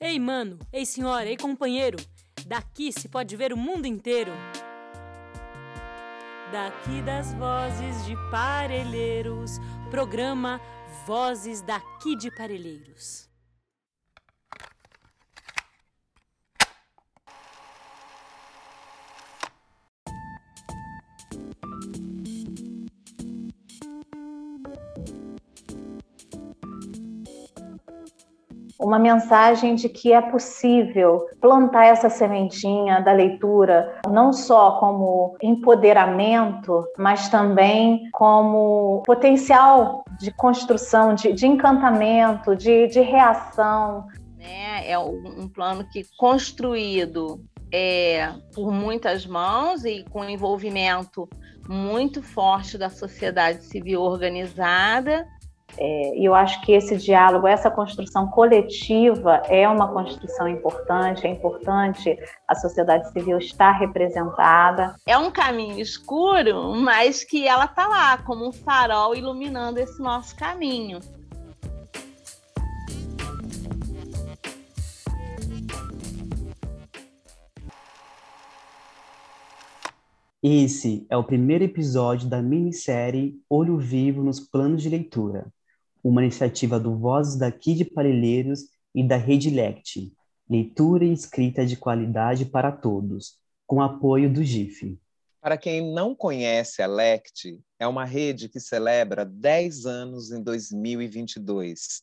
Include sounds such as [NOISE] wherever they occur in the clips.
Ei, mano, ei, senhora, ei, companheiro. Daqui se pode ver o mundo inteiro. Daqui das vozes de Parelheiros, programa Vozes daqui de Parelheiros. Uma mensagem de que é possível plantar essa sementinha da leitura, não só como empoderamento, mas também como potencial de construção, de, de encantamento, de, de reação. É, é um plano que construído é, por muitas mãos e com envolvimento muito forte da sociedade civil organizada é, e eu acho que esse diálogo, essa construção coletiva é uma construção importante, é importante a sociedade civil estar representada. É um caminho escuro, mas que ela está lá como um farol iluminando esse nosso caminho. Esse é o primeiro episódio da minissérie Olho Vivo nos Planos de Leitura, uma iniciativa do Vozes daqui de Parelheiros e da Rede Lect, leitura e escrita de qualidade para todos, com apoio do GIF. Para quem não conhece a LECT, é uma rede que celebra 10 anos em 2022.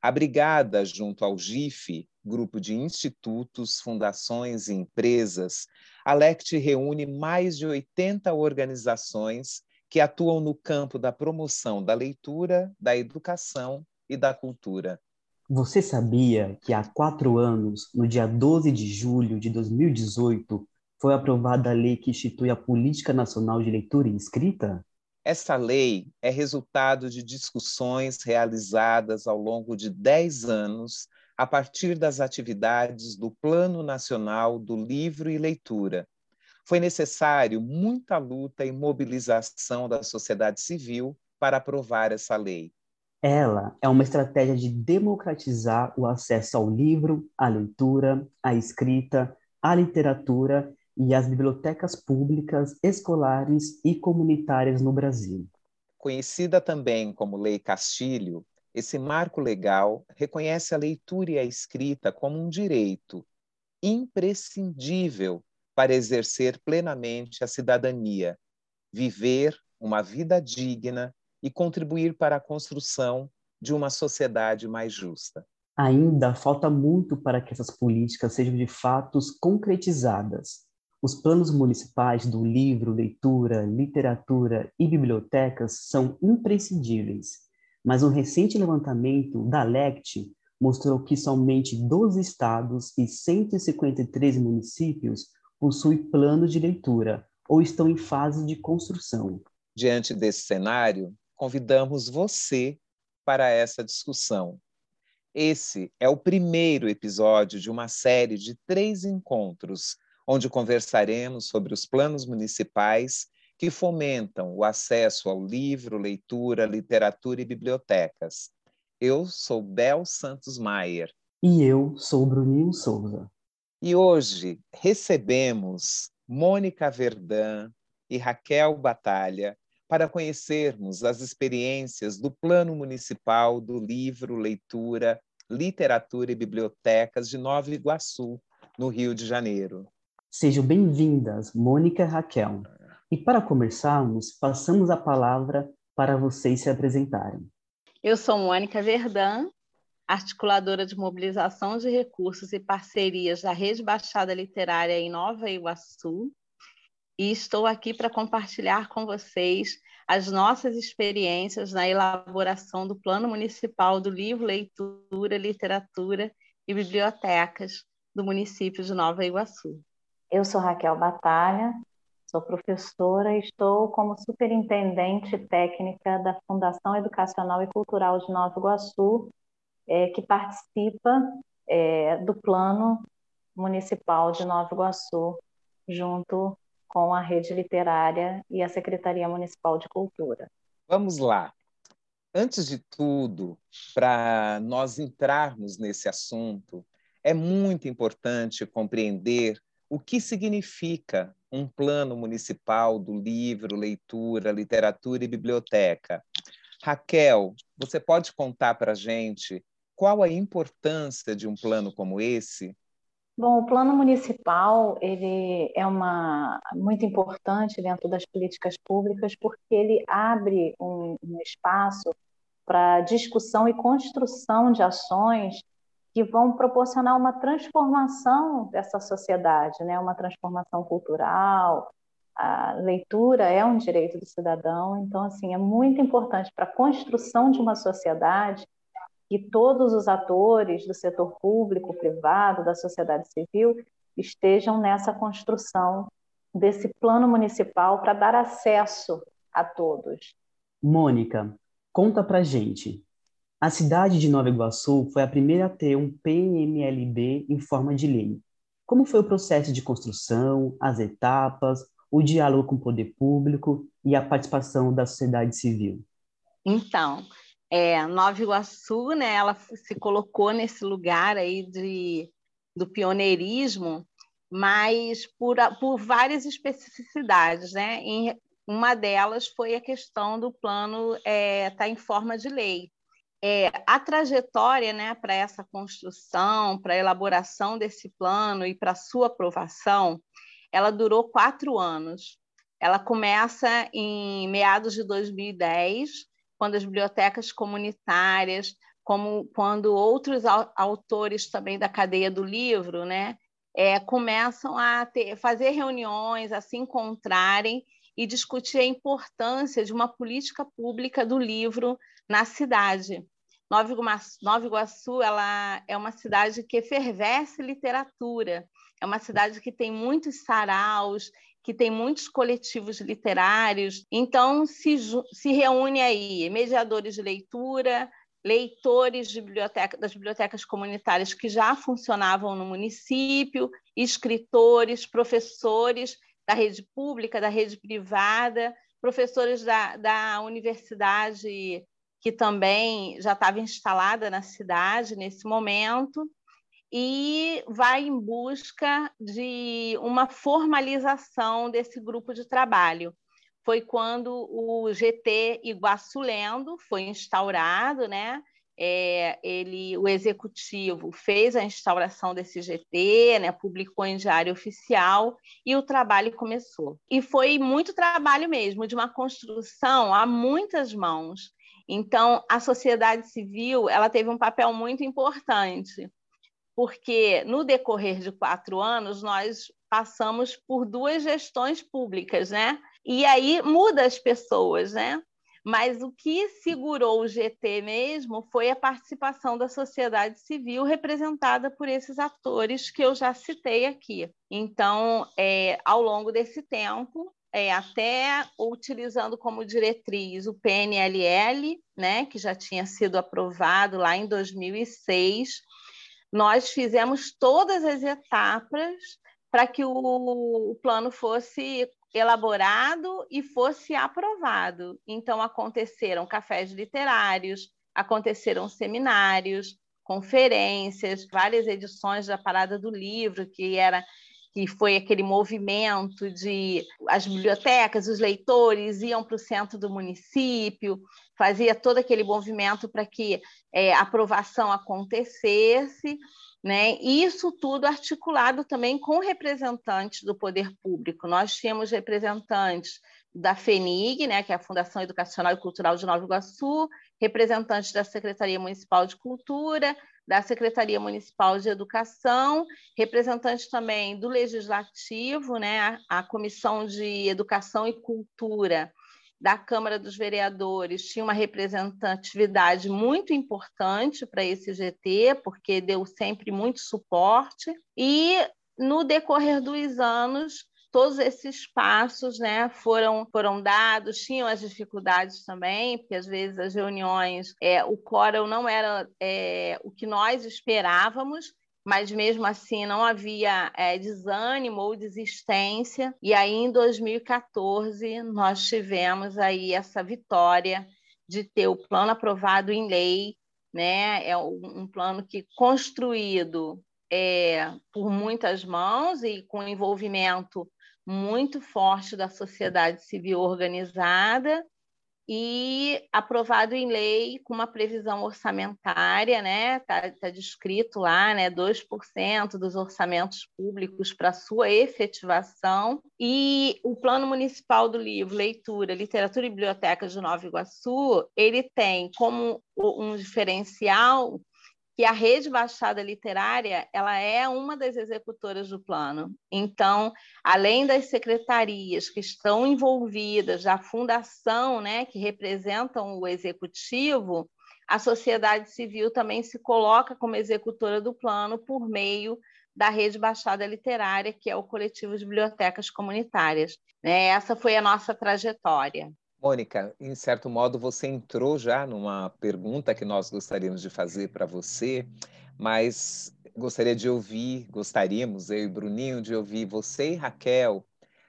Abrigada junto ao GIF, grupo de institutos, fundações e empresas, a LECT reúne mais de 80 organizações que atuam no campo da promoção da leitura, da educação e da cultura. Você sabia que há quatro anos, no dia 12 de julho de 2018, foi aprovada a lei que institui a Política Nacional de Leitura e Escrita? Essa lei é resultado de discussões realizadas ao longo de dez anos a partir das atividades do Plano Nacional do Livro e Leitura, foi necessário muita luta e mobilização da sociedade civil para aprovar essa lei. Ela é uma estratégia de democratizar o acesso ao livro, à leitura, à escrita, à literatura e às bibliotecas públicas, escolares e comunitárias no Brasil. Conhecida também como Lei Castilho, esse marco legal reconhece a leitura e a escrita como um direito imprescindível para exercer plenamente a cidadania, viver uma vida digna e contribuir para a construção de uma sociedade mais justa. Ainda falta muito para que essas políticas sejam de fato concretizadas. Os planos municipais do livro, leitura, literatura e bibliotecas são imprescindíveis, mas um recente levantamento da LECT mostrou que somente 12 estados e 153 municípios possuem plano de leitura ou estão em fase de construção. Diante desse cenário, convidamos você para essa discussão. Esse é o primeiro episódio de uma série de três encontros, onde conversaremos sobre os planos municipais que fomentam o acesso ao livro, leitura, literatura e bibliotecas. Eu sou Bel Santos Maier. E eu sou Bruninho Souza. E hoje recebemos Mônica Verdã e Raquel Batalha para conhecermos as experiências do Plano Municipal do Livro, Leitura, Literatura e Bibliotecas de Nova Iguaçu, no Rio de Janeiro. Sejam bem-vindas, Mônica e Raquel. E para começarmos, passamos a palavra para vocês se apresentarem. Eu sou Mônica Verdã, articuladora de mobilização de recursos e parcerias da Rede Baixada Literária em Nova Iguaçu, e estou aqui para compartilhar com vocês as nossas experiências na elaboração do Plano Municipal do Livro, Leitura, Literatura e Bibliotecas do município de Nova Iguaçu. Eu sou Raquel Batalha, sou professora e estou como superintendente técnica da Fundação Educacional e Cultural de Nova Iguaçu, é, que participa é, do Plano Municipal de Nova Iguaçu, junto com a Rede Literária e a Secretaria Municipal de Cultura. Vamos lá. Antes de tudo, para nós entrarmos nesse assunto, é muito importante compreender o que significa um plano municipal do livro, leitura, literatura e biblioteca. Raquel, você pode contar para a gente qual a importância de um plano como esse? Bom, o plano municipal ele é uma muito importante dentro das políticas públicas porque ele abre um, um espaço para discussão e construção de ações que vão proporcionar uma transformação dessa sociedade, né? Uma transformação cultural. A leitura é um direito do cidadão, então assim é muito importante para a construção de uma sociedade que todos os atores do setor público, privado, da sociedade civil estejam nessa construção desse plano municipal para dar acesso a todos. Mônica, conta para gente. A cidade de Nova Iguaçu foi a primeira a ter um PMLB em forma de lei. Como foi o processo de construção, as etapas, o diálogo com o poder público e a participação da sociedade civil? Então, é, Nova Iguaçu, né, ela se colocou nesse lugar aí de, do pioneirismo, mas por, por várias especificidades, né? Em, uma delas foi a questão do plano estar é, tá em forma de lei. É, a trajetória né, para essa construção, para a elaboração desse plano e para sua aprovação, ela durou quatro anos. Ela começa em meados de 2010, quando as bibliotecas comunitárias, como quando outros autores também da cadeia do livro, né, é, começam a ter, fazer reuniões, a se encontrarem e discutir a importância de uma política pública do livro na cidade. Nova Iguaçu, Nova Iguaçu ela é uma cidade que efervesce literatura, é uma cidade que tem muitos saraus, que tem muitos coletivos literários. Então, se, se reúne aí mediadores de leitura, leitores de biblioteca, das bibliotecas comunitárias que já funcionavam no município, escritores, professores da rede pública, da rede privada, professores da, da universidade que também já estava instalada na cidade nesse momento, e vai em busca de uma formalização desse grupo de trabalho. Foi quando o GT Iguaçu Lendo foi instaurado, né? É, ele, o executivo fez a instauração desse GT, né, publicou em diário oficial e o trabalho começou. E foi muito trabalho mesmo, de uma construção a muitas mãos. Então, a sociedade civil ela teve um papel muito importante, porque no decorrer de quatro anos nós passamos por duas gestões públicas, né? E aí muda as pessoas, né? Mas o que segurou o GT mesmo foi a participação da sociedade civil representada por esses atores que eu já citei aqui. Então, é, ao longo desse tempo, é, até utilizando como diretriz o PNLL, né, que já tinha sido aprovado lá em 2006, nós fizemos todas as etapas para que o, o plano fosse elaborado e fosse aprovado. Então, aconteceram cafés literários, aconteceram seminários, conferências, várias edições da Parada do Livro, que era que foi aquele movimento de as bibliotecas, os leitores iam para o centro do município, fazia todo aquele movimento para que é, a aprovação acontecesse, né? E isso tudo articulado também com representantes do poder público. Nós tínhamos representantes da FENIG, né, que é a Fundação Educacional e Cultural de Nova Iguaçu, representantes da Secretaria Municipal de Cultura, da Secretaria Municipal de Educação, representantes também do Legislativo, né, a, Comissão de Educação e Cultura da Câmara dos Vereadores tinha uma representatividade muito importante para esse GT, porque deu sempre muito suporte, e no decorrer dos anos todos esses passos né, foram, foram dados, tinham as dificuldades também, porque às vezes as reuniões, é, o quórum não era é, o que nós esperávamos, mas mesmo assim não havia é, desânimo ou desistência. E aí, em 2014, nós tivemos aí essa vitória de ter o plano aprovado em lei, né? É um plano que construído é, por muitas mãos e com envolvimento muito forte da sociedade civil organizada e aprovado em lei com uma previsão orçamentária, né? Está tá descrito lá, né? 2% dos orçamentos públicos para sua efetivação. E o Plano Municipal do Livro, Leitura, Literatura e Biblioteca de Nova Iguaçu, ele tem como um diferencial que a rede Baixada Literária ela é uma das executoras do plano. Então, além das secretarias que estão envolvidas, da fundação, né, que representam o executivo, a sociedade civil também se coloca como executora do plano por meio da rede Baixada Literária, que é o coletivo de bibliotecas comunitárias. Né? Essa foi a nossa trajetória. Mônica, em certo modo você entrou já numa pergunta que nós gostaríamos de fazer para você, mas gostaria de ouvir, gostaríamos, eu e Bruninho, de ouvir você e Raquel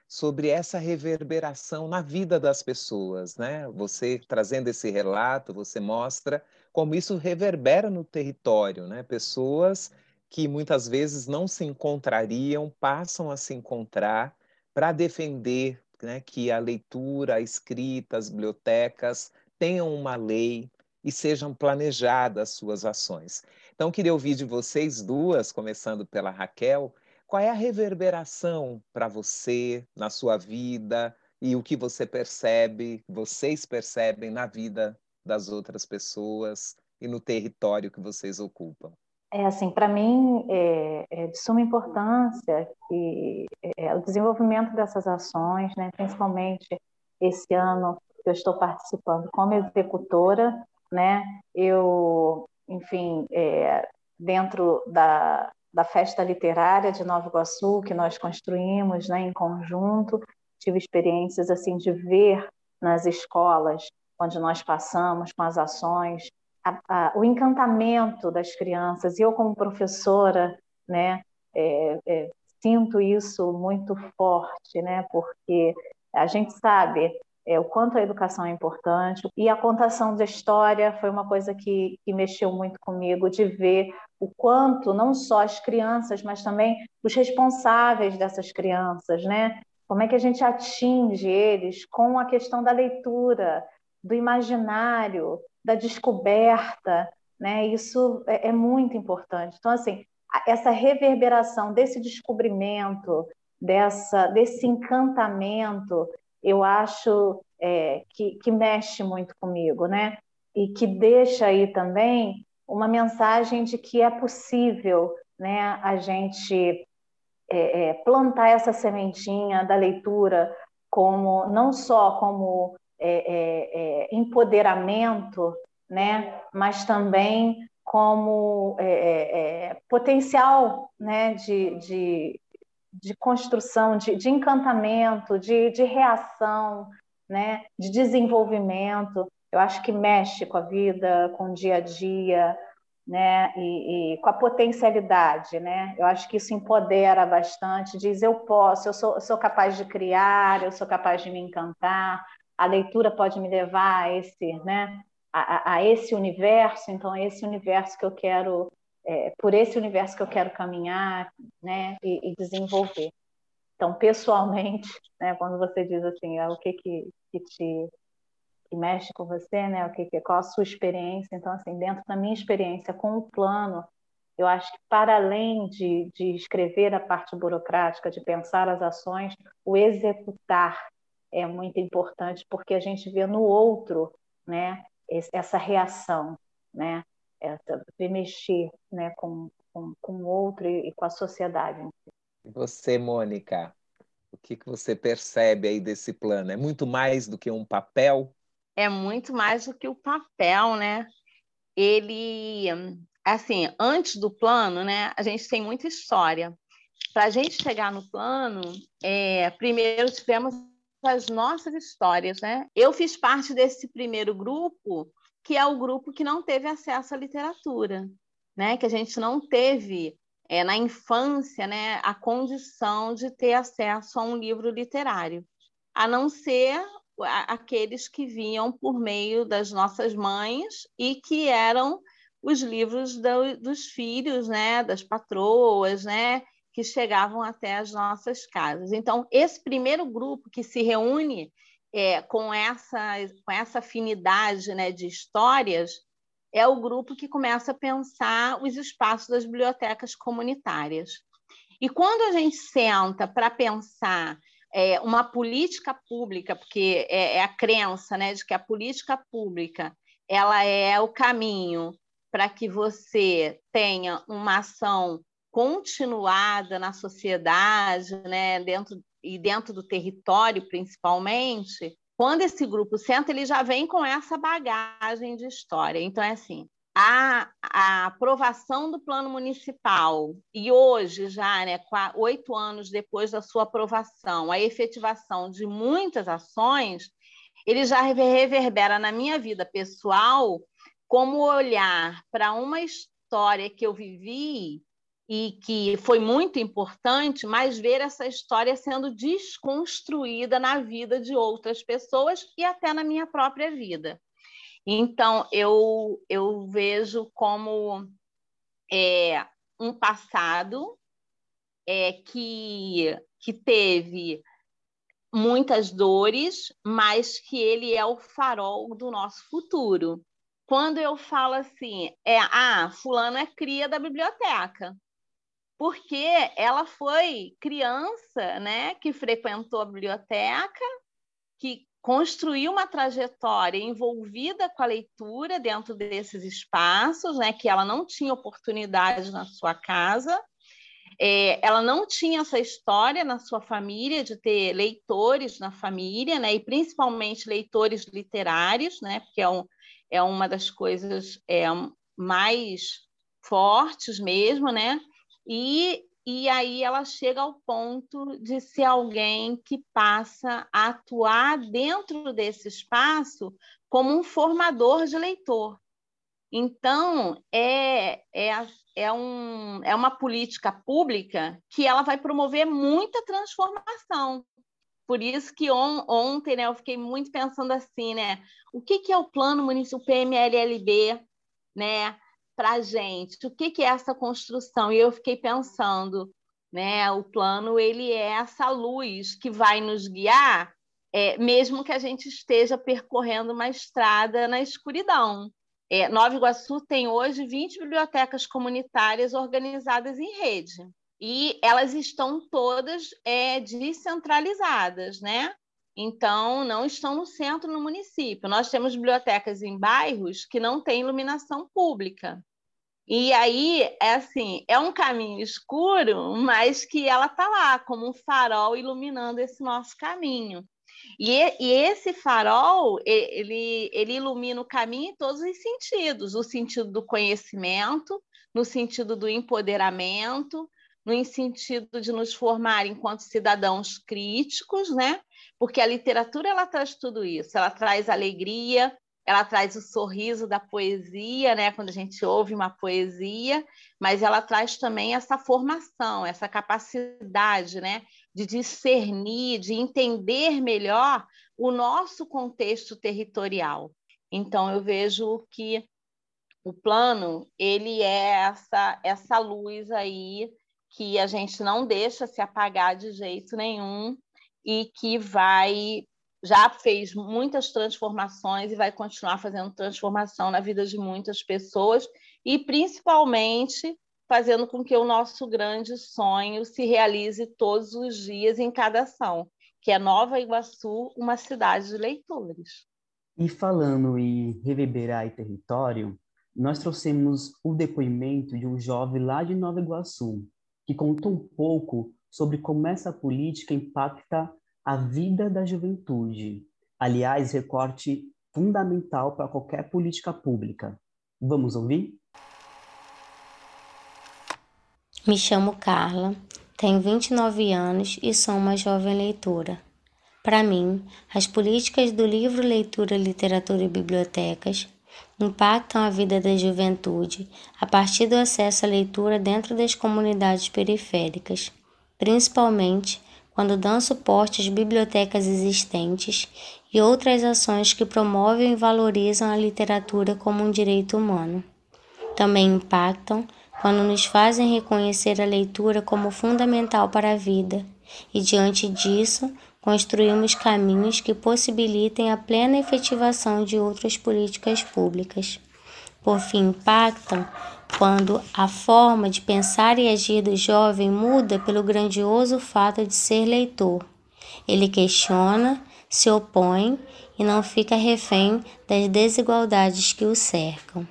sobre essa reverberação na vida das pessoas, né? Você trazendo esse relato, você mostra como isso reverbera no território, né? Pessoas que muitas vezes não se encontrariam passam a se encontrar para defender né, que a leitura, a escrita, as bibliotecas tenham uma lei e sejam planejadas suas ações. Então, queria ouvir de vocês duas, começando pela Raquel, qual é a reverberação para você, na sua vida, e o que você percebe, vocês percebem na vida das outras pessoas e no território que vocês ocupam? É assim, para mim é, é, de suma importância que é, o desenvolvimento dessas ações, né, principalmente esse ano que eu estou participando como executora, né, eu, enfim, é, dentro da, da festa literária de Nova Iguaçu que nós construímos, né, em conjunto, tive experiências assim de ver nas escolas onde nós passamos com as ações a, a, o encantamento das crianças. E eu, como professora, né, é, é, sinto isso muito forte, né, porque a gente sabe é, o quanto a educação é importante. E a contação da história foi uma coisa que, que mexeu muito comigo, de ver o quanto, não só as crianças, mas também os responsáveis dessas crianças, né? Como é que a gente atinge eles com a questão da leitura, do imaginário, da descoberta, né? Isso é, é muito importante. Então, assim, essa reverberação desse descobrimento, dessa, desse encantamento, eu acho é, que, que mexe muito comigo, né? E que deixa aí também uma mensagem de que é possível, né? A gente é, é, plantar essa sementinha da leitura como não só como é, é, é, empoderamento, né? mas também como é, é, potencial né? de, de, de construção, de, de encantamento, de, de reação, né? de desenvolvimento. Eu acho que mexe com a vida, com o dia a dia, né? E, e, com a potencialidade, né? Eu acho que isso empodera bastante, diz eu posso, eu sou, eu sou capaz de criar, eu sou capaz de me encantar, a leitura pode me levar a esse, né, a, a esse universo, então é esse universo que eu quero, é, por esse universo que eu quero caminhar, né, e, e desenvolver. Então, pessoalmente, [LAUGHS] né, quando você diz assim, ah, o que que, que te que mexe com você, né, o que, que qual a sua experiência? Então, assim, dentro da minha experiência com o plano, eu acho que para além de, de escrever a parte burocrática, de pensar as ações, o executar é muito importante porque a gente vê no outro, né, essa reação, né, essa de mexer, né, com, com, com o outro e, e com a sociedade. E você, Mônica, o que, que você percebe aí desse plano? É muito mais do que um papel? É muito mais do que o papel, né? Ele, assim, antes do plano, né, a gente tem muita história. Para a gente chegar no plano, é, primeiro tivemos as nossas histórias, né? Eu fiz parte desse primeiro grupo, que é o grupo que não teve acesso à literatura, né? Que a gente não teve é, na infância, né, a condição de ter acesso a um livro literário, a não ser aqueles que vinham por meio das nossas mães e que eram os livros do, dos filhos, né, das patroas, né, que chegavam até as nossas casas. Então, esse primeiro grupo que se reúne é, com, essa, com essa afinidade né, de histórias é o grupo que começa a pensar os espaços das bibliotecas comunitárias. E quando a gente senta para pensar é, uma política pública, porque é, é, a crença né, de que a política pública ela é o caminho para que você tenha uma ação continuada na sociedade, né, dentro e dentro do território principalmente, quando esse grupo senta, ele já vem com essa bagagem de história. Então, é assim, a, a aprovação do plano municipal, e hoje já, né, oito anos depois da sua aprovação, a efetivação de muitas ações, ele já reverbera na minha vida pessoal como olhar para uma história que eu vivi e que foi muito importante, mas ver essa história sendo desconstruída na vida de outras pessoas e até na minha própria vida. Então, eu, eu vejo como é, um passado é, que, que teve muitas dores, mas que ele é o farol do nosso futuro. Quando eu falo assim, é, ah, fulano é cria da biblioteca porque ela foi criança, né, que frequentou a biblioteca, que construiu uma trajetória envolvida com a leitura dentro desses espaços, né, que ela não tinha oportunidade na sua casa, é, ela não tinha essa história na sua família de ter leitores na família, né, e principalmente leitores literários, né, porque é, um, é uma das coisas é, mais fortes mesmo, né, e, e aí ela chega ao ponto de ser alguém que passa a atuar dentro desse espaço como um formador de leitor. Então, é, é, é, um, é uma política pública que ela vai promover muita transformação. Por isso que on, ontem né, eu fiquei muito pensando assim, né? O que, que é o plano municipal PMLLB, né? Para a gente o que, que é essa construção. E eu fiquei pensando, né? O plano ele é essa luz que vai nos guiar, é, mesmo que a gente esteja percorrendo uma estrada na escuridão. É, Nova Iguaçu tem hoje 20 bibliotecas comunitárias organizadas em rede. E elas estão todas é, descentralizadas, né? Então, não estão no centro, no município. Nós temos bibliotecas em bairros que não têm iluminação pública. E aí, é assim, é um caminho escuro, mas que ela está lá como um farol iluminando esse nosso caminho. E, e, esse farol, ele, ele ilumina o caminho em todos os sentidos, no sentido do conhecimento, no sentido do empoderamento, no sentido de nos formar enquanto cidadãos críticos, né? Porque a literatura ela traz tudo isso, ela traz alegria, ela traz o sorriso da poesia, né, quando a gente ouve uma poesia, mas ela traz também essa formação, essa capacidade, né, de discernir, de entender melhor o nosso contexto territorial. Então eu vejo que o plano, ele é essa essa luz aí que a gente não deixa se apagar de jeito nenhum e que vai já fez muitas transformações e vai continuar fazendo transformação na vida de muitas pessoas e principalmente fazendo com que o nosso grande sonho se realize todos os dias em cada ação, que é Nova Iguaçu, uma cidade de leitores. E falando em reverberar e território, nós trouxemos o depoimento de um jovem lá de Nova Iguaçu, que contou um pouco sobre como essa política impacta a vida da juventude. Aliás, recorte fundamental para qualquer política pública. Vamos ouvir? Me chamo Carla, tenho 29 anos e sou uma jovem leitora. Para mim, as políticas do livro, leitura, literatura e bibliotecas impactam a vida da juventude a partir do acesso à leitura dentro das comunidades periféricas, principalmente quando dão suporte às bibliotecas existentes e outras ações que promovem e valorizam a literatura como um direito humano. Também impactam quando nos fazem reconhecer a leitura como fundamental para a vida e, diante disso, construímos caminhos que possibilitem a plena efetivação de outras políticas públicas. Por fim, impactam quando a forma de pensar e agir do jovem muda pelo grandioso fato de ser leitor. Ele questiona, se opõe e não fica refém das desigualdades que o cercam.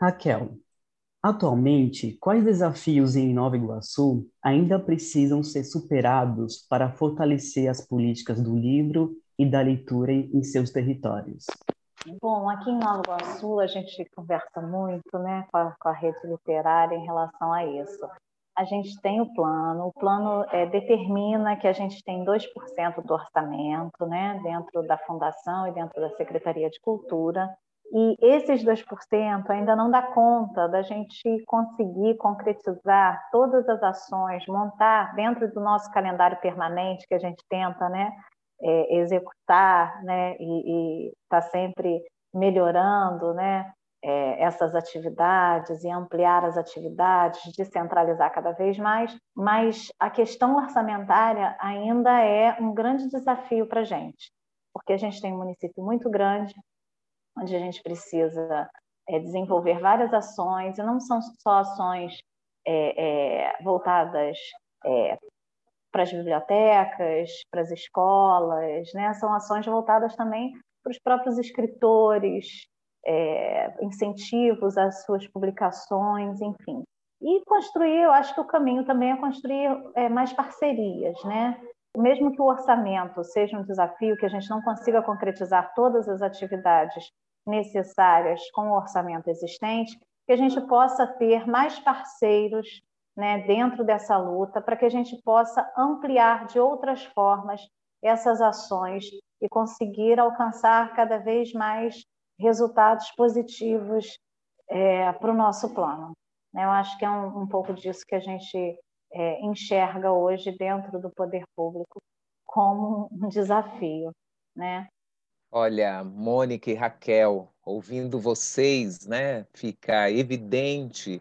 Raquel, atualmente, quais desafios em Nova Iguaçu ainda precisam ser superados para fortalecer as políticas do livro e da leitura em seus territórios? Bom, aqui em Nova Iguaçu a gente conversa muito né, com, a, com a rede literária em relação a isso. A gente tem o plano, o plano é, determina que a gente tem 2% do orçamento né, dentro da fundação e dentro da Secretaria de Cultura, e esses 2% ainda não dá conta da gente conseguir concretizar todas as ações, montar dentro do nosso calendário permanente que a gente tenta né, é, executar né, e está sempre melhorando né, é, essas atividades e ampliar as atividades, descentralizar cada vez mais, mas a questão orçamentária ainda é um grande desafio para a gente, porque a gente tem um município muito grande, onde a gente precisa é, desenvolver várias ações, e não são só ações é, é, voltadas é, para as bibliotecas, para as escolas, né? são ações voltadas também para os próprios escritores, é, incentivos às suas publicações, enfim. E construir, eu acho que o caminho também é construir é, mais parcerias, né? Mesmo que o orçamento seja um desafio, que a gente não consiga concretizar todas as atividades necessárias com o orçamento existente, que a gente possa ter mais parceiros né, dentro dessa luta, para que a gente possa ampliar de outras formas essas ações e conseguir alcançar cada vez mais resultados positivos é, para o nosso plano. Né? Eu acho que é um, um pouco disso que a gente é, enxerga hoje dentro do poder público como um desafio, né? Olha, Mônica e Raquel, ouvindo vocês, né, fica evidente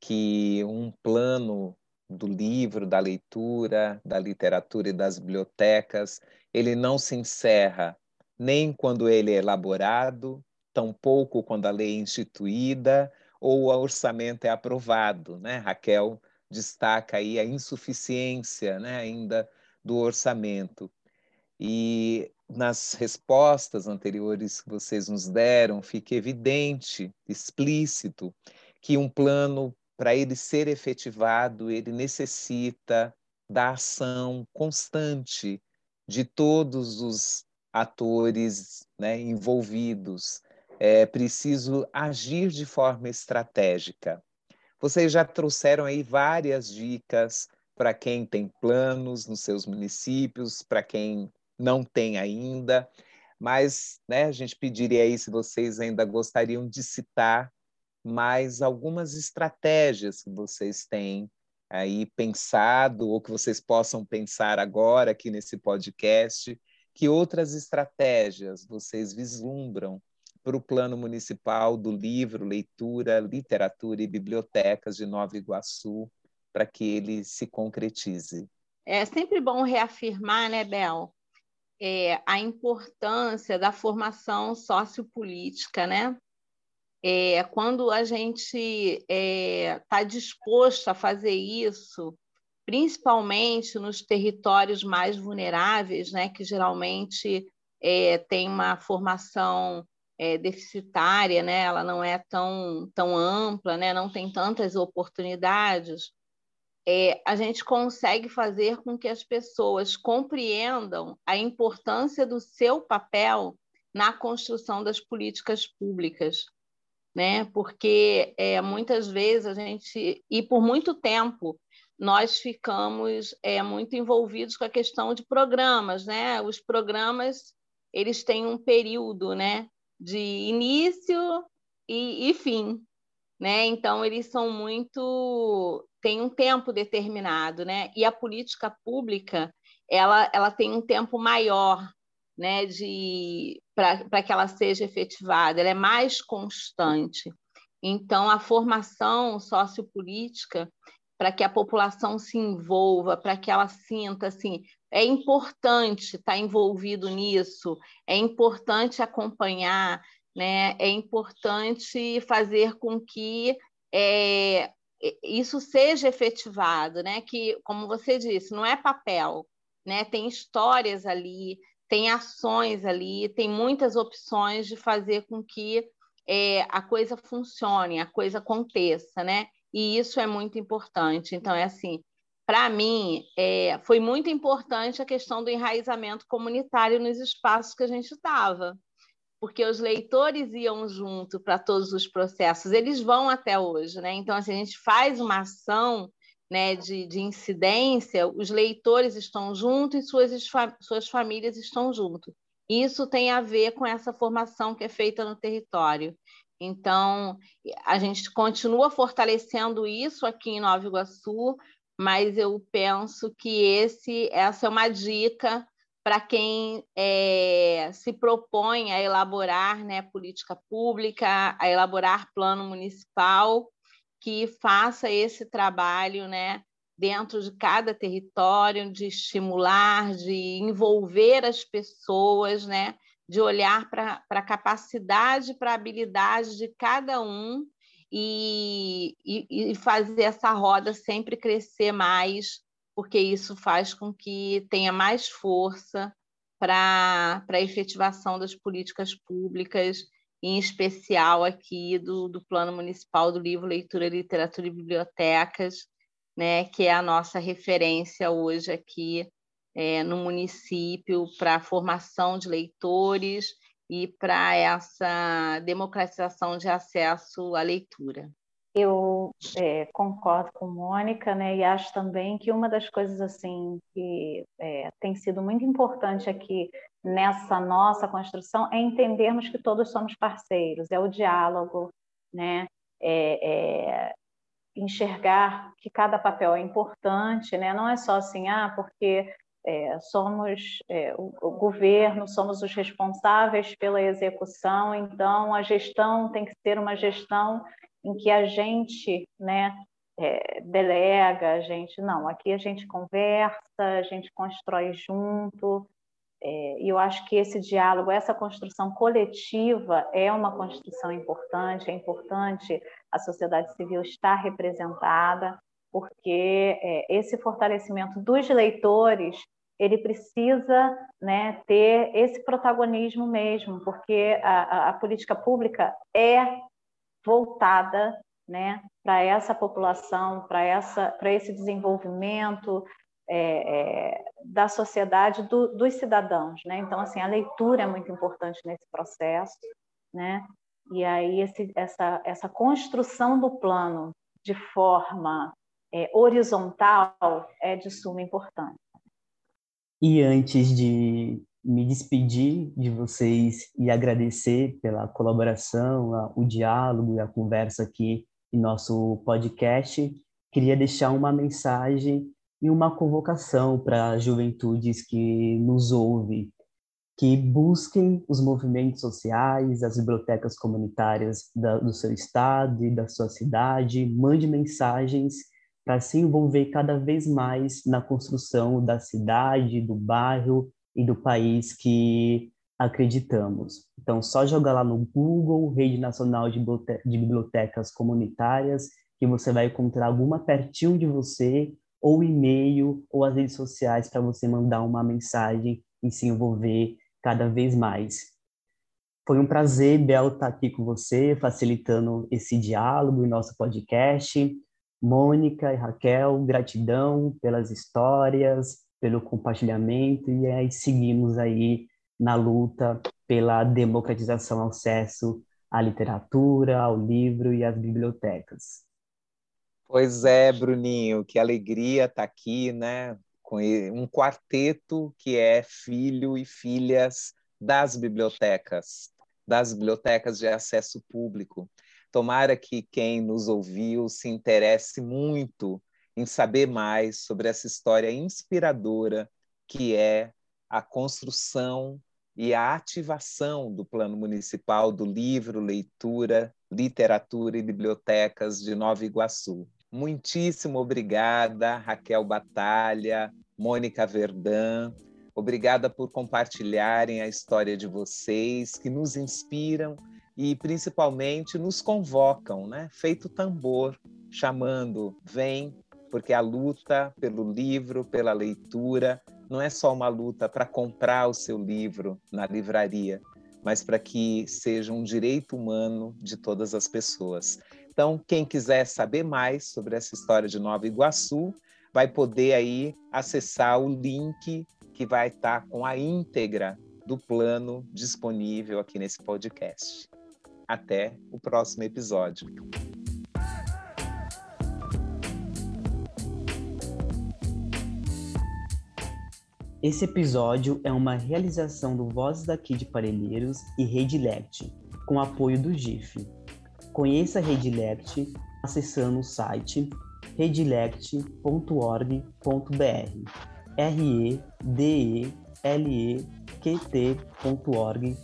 que um plano do livro, da leitura, da literatura e das bibliotecas, ele não se encerra nem quando ele é elaborado, tampouco quando a lei é instituída ou o orçamento é aprovado, né? Raquel destaca aí a insuficiência, né, ainda do orçamento. E nas respostas anteriores que vocês nos deram, fica evidente, explícito, que um plano, para ele ser efetivado, ele necessita da ação constante de todos os atores né, envolvidos. É preciso agir de forma estratégica. Vocês já trouxeram aí várias dicas para quem tem planos nos seus municípios, para quem não tem ainda, mas né, a gente pediria aí se vocês ainda gostariam de citar mais algumas estratégias que vocês têm aí pensado ou que vocês possam pensar agora aqui nesse podcast, que outras estratégias vocês vislumbram para o plano municipal do livro, leitura, literatura e bibliotecas de Nova Iguaçu, para que ele se concretize. É sempre bom reafirmar, né, Bel, é, a importância da formação sociopolítica, né? É, quando a gente está é, tá disposto a fazer isso, principalmente nos territórios mais vulneráveis, né, que geralmente é, tem uma formação é, deficitária, né, ela não é tão, tão ampla, né, não tem tantas oportunidades, é, a gente consegue fazer com que as pessoas compreendam a importância do seu papel na construção das políticas públicas, né? Porque é, muitas vezes a gente e por muito tempo nós ficamos é, muito envolvidos com a questão de programas, né? Os programas eles têm um período, né? De início e, e fim, né? Então eles são muito tem um tempo determinado, né? E a política pública ela, ela tem um tempo maior, né? De para que ela seja efetivada, ela é mais constante. Então, a formação sociopolítica, para que a população se envolva, para que ela sinta assim, é importante estar envolvido nisso, é importante acompanhar, né? é importante fazer com que é, isso seja efetivado, né? que, como você disse, não é papel, né? tem histórias ali, tem ações ali, tem muitas opções de fazer com que é, a coisa funcione, a coisa aconteça, né? E isso é muito importante. Então, é assim, para mim, é, foi muito importante a questão do enraizamento comunitário nos espaços que a gente estava, porque os leitores iam junto para todos os processos, eles vão até hoje, né? Então, assim, a gente faz uma ação né, de, de incidência, os leitores estão juntos e suas, suas famílias estão juntos. Isso tem a ver com essa formação que é feita no território. Então, a gente continua fortalecendo isso aqui em Nova Iguaçu, mas eu penso que esse, essa é uma dica para quem é, se propõe a elaborar né, política pública, a elaborar plano municipal, que faça esse trabalho né, dentro de cada território, de estimular, de envolver as pessoas, né, de olhar para a capacidade, para a habilidade de cada um e, e, e fazer essa roda sempre crescer mais, porque isso faz com que tenha mais força para a efetivação das políticas públicas, em especial aqui do, do Plano Municipal do Livro, Leitura, Literatura e Bibliotecas, né, que é a nossa referência hoje aqui é, no município para a formação de leitores e para essa democratização de acesso à leitura. Eu é, concordo com Mônica, né, e acho também que uma das coisas assim que é, tem sido muito importante aqui nessa nossa construção é entendermos que todos somos parceiros, é o diálogo, né, é, é enxergar que cada papel é importante, né, não é só assim, ah, porque é, somos é, o, o, governo, somos os responsáveis pela execução, então a gestão tem que ser uma gestão em que a gente né, é, delega, a gente não, aqui a gente conversa, a gente constrói junto, é, e eu acho que esse diálogo, essa construção coletiva é uma construção importante, é importante a sociedade civil estar representada, porque é, esse fortalecimento dos leitores ele precisa né, ter esse protagonismo mesmo, porque a, a, política pública é voltada né, para essa população, para esse desenvolvimento é, é, da sociedade, do, dos cidadãos. Né? Então, assim, a leitura é muito importante nesse processo, né? e aí esse, essa, essa construção do plano de forma é, horizontal é de suma importância. E antes de me despedir de vocês e agradecer pela colaboração, o diálogo e a conversa aqui em nosso podcast, queria deixar uma mensagem e uma convocação para juventudes que nos ouvem, que busquem os movimentos sociais, as bibliotecas comunitárias da, do seu estado e da sua cidade, mande mensagens para se envolver cada vez mais na construção da cidade, do bairro e do país que acreditamos. Então, só jogar lá no Google, Rede Nacional de Bibliotecas Comunitárias, que você vai encontrar alguma pertinho de você, ou e-mail, ou as redes sociais para você mandar uma mensagem e se envolver cada vez mais. Foi um prazer, Bel, estar aqui com você, facilitando esse diálogo em nosso podcast. Mônica e Raquel, gratidão pelas histórias, pelo compartilhamento e aí seguimos aí na luta pela democratização ao acesso à literatura, ao livro e às bibliotecas. Pois é, Bruninho, que alegria estar tá aqui, né? Com um quarteto que é filho e filhas das bibliotecas, das bibliotecas de acesso público. Tomara que quem nos ouviu se interesse muito em saber mais sobre essa história inspiradora que é a construção e a ativação do Plano Municipal do Livro, Leitura, Literatura e Bibliotecas de Nova Iguaçu. Muitíssimo obrigada, Raquel Batalha, Mônica Verdã. Obrigada por compartilharem a história de vocês, que nos inspiram e principalmente nos convocam, né? Feito tambor, chamando, vem, porque a luta pelo livro, pela leitura, não é só uma luta para comprar o seu livro na livraria, mas para que seja um direito humano de todas as pessoas. Então, quem quiser saber mais sobre essa história de Nova Iguaçu, vai poder aí acessar o link que vai estar com a íntegra do plano disponível aqui nesse podcast. Até o próximo episódio. Esse episódio é uma realização do Vozes daqui de Parelheiros e Rede Lect, com apoio do GIF. Conheça a Rede Lect acessando o site redilect.org.br r e d e l e q t.org.br